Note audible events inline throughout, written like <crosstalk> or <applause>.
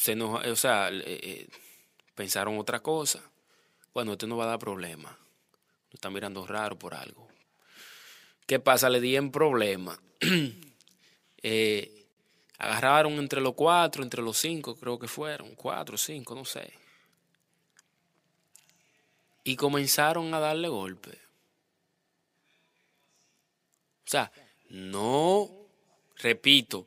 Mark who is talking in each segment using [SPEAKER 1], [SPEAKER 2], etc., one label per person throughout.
[SPEAKER 1] Se nos, o sea, eh, pensaron otra cosa. Bueno, esto no va a dar problema. Nos están mirando raro por algo. ¿Qué pasa? Le di en problema. <clears throat> Eh, agarraron entre los cuatro, entre los cinco, creo que fueron, cuatro, cinco, no sé. Y comenzaron a darle golpe. O sea, no, repito,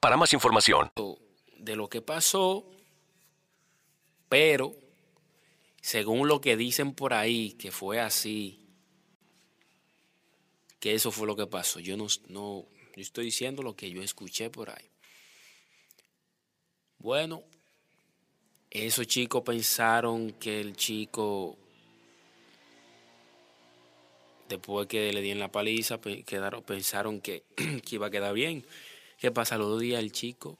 [SPEAKER 2] para más información
[SPEAKER 1] de lo que pasó, pero según lo que dicen por ahí, que fue así, que eso fue lo que pasó. Yo no, no yo estoy diciendo lo que yo escuché por ahí. Bueno, esos chicos pensaron que el chico, después que le dieron la paliza, pensaron <clears throat> que iba a quedar bien. Los dos días el chico